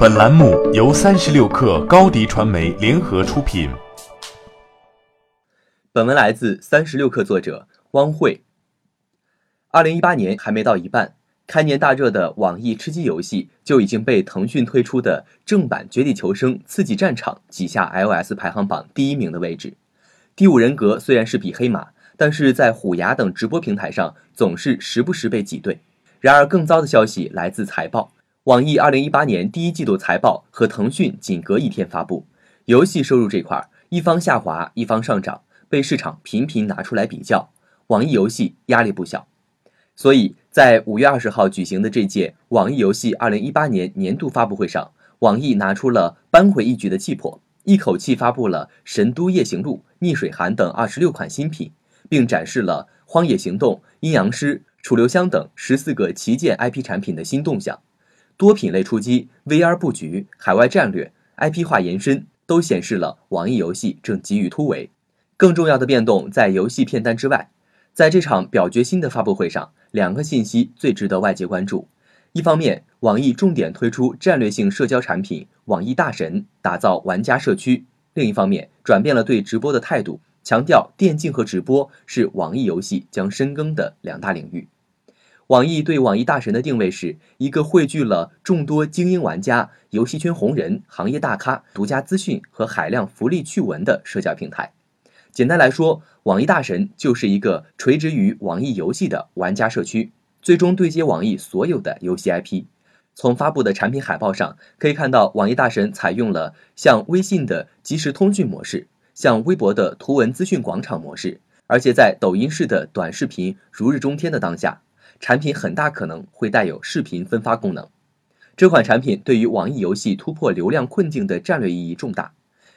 本栏目由三十六氪高低传媒联合出品。本文来自三十六氪作者汪慧。二零一八年还没到一半，开年大热的网易吃鸡游戏就已经被腾讯推出的正版《绝地求生：刺激战场》挤下 iOS 排行榜第一名的位置。第五人格虽然是匹黑马，但是在虎牙等直播平台上总是时不时被挤兑。然而，更糟的消息来自财报。网易二零一八年第一季度财报和腾讯仅隔一天发布，游戏收入这块一方下滑，一方上涨，被市场频频拿出来比较，网易游戏压力不小。所以在五月二十号举行的这届网易游戏二零一八年年度发布会上，网易拿出了扳回一局的气魄，一口气发布了《神都夜行录》《逆水寒》等二十六款新品，并展示了《荒野行动》《阴阳师》《楚留香》等十四个旗舰 IP 产品的新动向。多品类出击、VR 布局、海外战略、IP 化延伸，都显示了网易游戏正急于突围。更重要的变动在游戏片单之外，在这场表决新的发布会上，两个信息最值得外界关注。一方面，网易重点推出战略性社交产品“网易大神”，打造玩家社区；另一方面，转变了对直播的态度，强调电竞和直播是网易游戏将深耕的两大领域。网易对网易大神的定位是一个汇聚了众多精英玩家、游戏圈红人、行业大咖、独家资讯和海量福利趣闻的社交平台。简单来说，网易大神就是一个垂直于网易游戏的玩家社区，最终对接网易所有的游戏 IP。从发布的产品海报上可以看到，网易大神采用了像微信的即时通讯模式，像微博的图文资讯广场模式，而且在抖音式的短视频如日中天的当下。产品很大可能会带有视频分发功能，这款产品对于网易游戏突破流量困境的战略意义重大。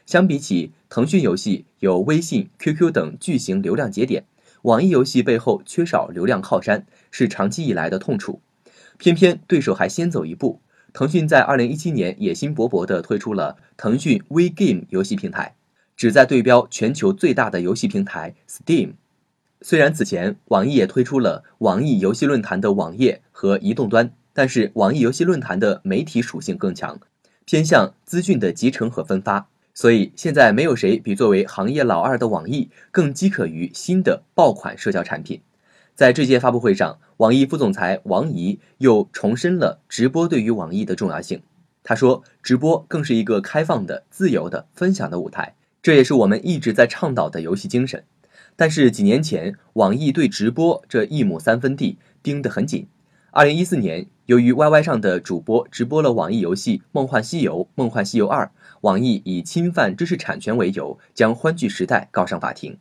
相比起腾讯游戏有微信、QQ 等巨型流量节点，网易游戏背后缺少流量靠山，是长期以来的痛处。偏偏对手还先走一步，腾讯在二零一七年野心勃勃地推出了腾讯微 Game 游戏平台，旨在对标全球最大的游戏平台 Steam。虽然此前网易也推出了网易游戏论坛的网页和移动端，但是网易游戏论坛的媒体属性更强，偏向资讯的集成和分发，所以现在没有谁比作为行业老二的网易更饥渴于新的爆款社交产品。在这届发布会上，网易副总裁王怡又重申了直播对于网易的重要性。他说：“直播更是一个开放的、自由的、分享的舞台，这也是我们一直在倡导的游戏精神。”但是几年前，网易对直播这一亩三分地盯得很紧。二零一四年，由于 YY 上的主播直播了网易游戏《梦幻西游》《梦幻西游二》，网易以侵犯知识产权为由，将欢聚时代告上法庭。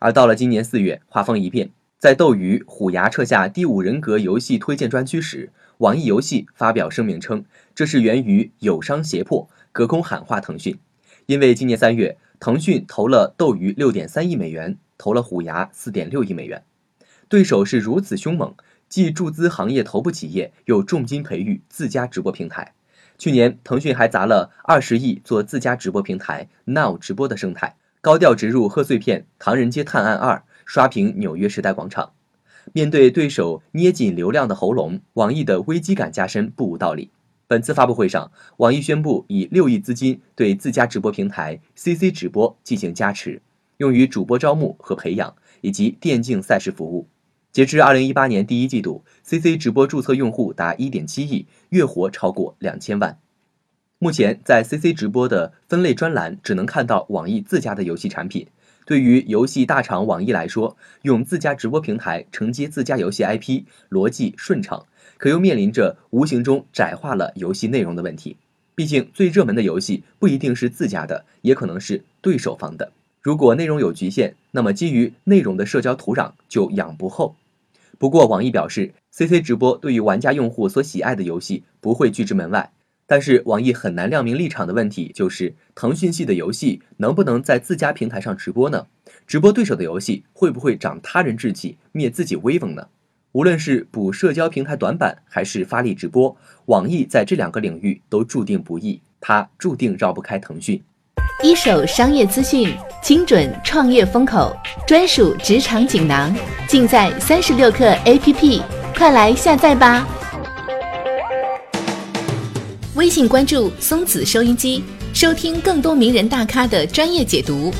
而到了今年四月，画风一变，在斗鱼、虎牙撤下第五人格游戏推荐专区时，网易游戏发表声明称，这是源于友商胁迫，隔空喊话腾讯。因为今年三月，腾讯投了斗鱼六点三亿美元。投了虎牙四点六亿美元，对手是如此凶猛，既注资行业头部企业，又重金培育自家直播平台。去年，腾讯还砸了二十亿做自家直播平台 Now 直播的生态，高调植入贺岁片《唐人街探案二》，刷屏纽约时代广场。面对对手捏紧流量的喉咙，网易的危机感加深不无道理。本次发布会上，网易宣布以六亿资金对自家直播平台 CC 直播进行加持。用于主播招募和培养，以及电竞赛事服务。截至二零一八年第一季度，CC 直播注册用户达一点七亿，月活超过两千万。目前在 CC 直播的分类专栏只能看到网易自家的游戏产品。对于游戏大厂网易来说，用自家直播平台承接自家游戏 IP 逻辑顺畅，可又面临着无形中窄化了游戏内容的问题。毕竟最热门的游戏不一定是自家的，也可能是对手方的。如果内容有局限，那么基于内容的社交土壤就养不厚。不过，网易表示，CC 直播对于玩家用户所喜爱的游戏不会拒之门外。但是，网易很难亮明立场的问题就是，腾讯系的游戏能不能在自家平台上直播呢？直播对手的游戏会不会长他人志气，灭自己威风呢？无论是补社交平台短板，还是发力直播，网易在这两个领域都注定不易，它注定绕不开腾讯。一手商业资讯，精准创业风口，专属职场锦囊，尽在三十六课 APP，快来下载吧！微信关注松子收音机，收听更多名人大咖的专业解读。